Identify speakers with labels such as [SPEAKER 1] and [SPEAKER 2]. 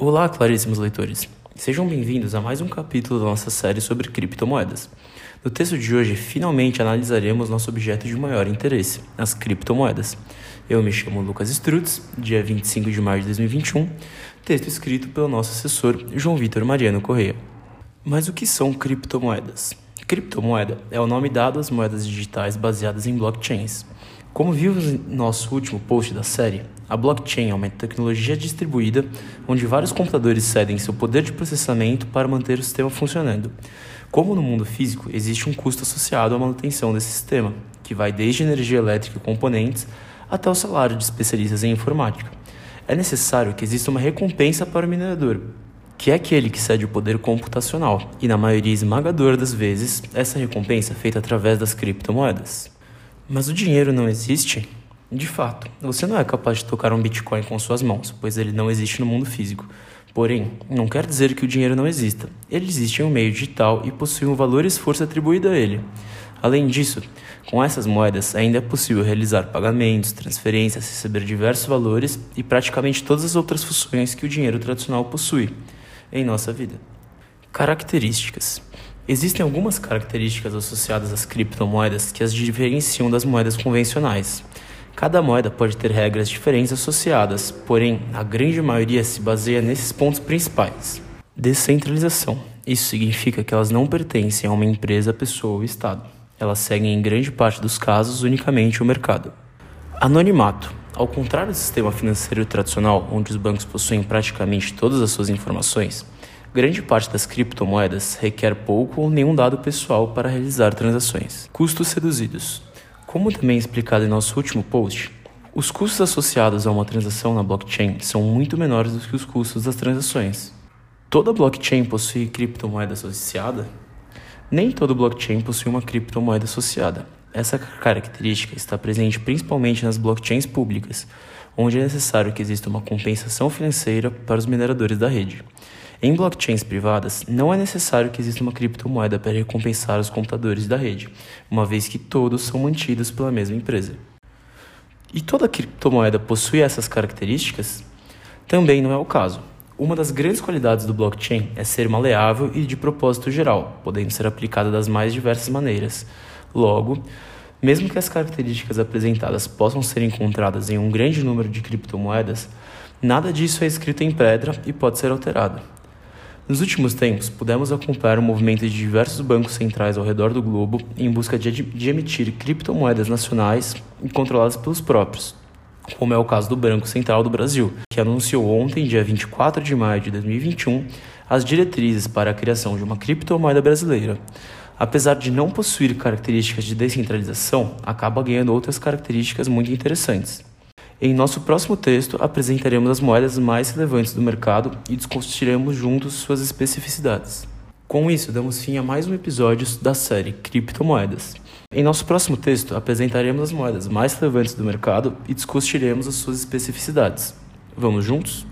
[SPEAKER 1] Olá, claríssimos leitores. Sejam bem-vindos a mais um capítulo da nossa série sobre criptomoedas. No texto de hoje, finalmente analisaremos nosso objeto de maior interesse, as criptomoedas. Eu me chamo Lucas Strutz, dia 25 de maio de 2021, texto escrito pelo nosso assessor João Vitor Mariano Correia. Mas o que são criptomoedas? Criptomoeda é o nome dado às moedas digitais baseadas em blockchains. Como vimos em nosso último post da série, a blockchain é uma tecnologia distribuída onde vários computadores cedem seu poder de processamento para manter o sistema funcionando. Como no mundo físico, existe um custo associado à manutenção desse sistema, que vai desde energia elétrica e componentes até o salário de especialistas em informática. É necessário que exista uma recompensa para o minerador, que é aquele que cede o poder computacional, e na maioria esmagadora das vezes, essa recompensa é feita através das criptomoedas. Mas o dinheiro não existe? De fato, você não é capaz de tocar um Bitcoin com suas mãos, pois ele não existe no mundo físico. Porém, não quer dizer que o dinheiro não exista. Ele existe em um meio digital e possui um valor e esforço atribuído a ele. Além disso, com essas moedas ainda é possível realizar pagamentos, transferências, receber diversos valores e praticamente todas as outras funções que o dinheiro tradicional possui em nossa vida. Características: Existem algumas características associadas às criptomoedas que as diferenciam das moedas convencionais. Cada moeda pode ter regras diferentes associadas, porém, a grande maioria se baseia nesses pontos principais. Descentralização. Isso significa que elas não pertencem a uma empresa, pessoa ou Estado. Elas seguem, em grande parte dos casos, unicamente o mercado. Anonimato. Ao contrário do sistema financeiro tradicional, onde os bancos possuem praticamente todas as suas informações, Grande parte das criptomoedas requer pouco ou nenhum dado pessoal para realizar transações. Custos reduzidos. Como também explicado em nosso último post, os custos associados a uma transação na blockchain são muito menores do que os custos das transações. Toda blockchain possui criptomoeda associada? Nem todo blockchain possui uma criptomoeda associada. Essa característica está presente principalmente nas blockchains públicas, onde é necessário que exista uma compensação financeira para os mineradores da rede. Em blockchains privadas, não é necessário que exista uma criptomoeda para recompensar os computadores da rede, uma vez que todos são mantidos pela mesma empresa. E toda criptomoeda possui essas características? Também não é o caso. Uma das grandes qualidades do blockchain é ser maleável e de propósito geral, podendo ser aplicada das mais diversas maneiras. Logo, mesmo que as características apresentadas possam ser encontradas em um grande número de criptomoedas, nada disso é escrito em pedra e pode ser alterado. Nos últimos tempos, pudemos acompanhar o movimento de diversos bancos centrais ao redor do globo em busca de, de emitir criptomoedas nacionais e controladas pelos próprios, como é o caso do Banco Central do Brasil, que anunciou ontem, dia 24 de maio de 2021, as diretrizes para a criação de uma criptomoeda brasileira. Apesar de não possuir características de descentralização, acaba ganhando outras características muito interessantes. Em nosso próximo texto, apresentaremos as moedas mais relevantes do mercado e discutiremos juntos suas especificidades. Com isso, damos fim a mais um episódio da série Criptomoedas. Em nosso próximo texto, apresentaremos as moedas mais relevantes do mercado e discutiremos as suas especificidades. Vamos juntos?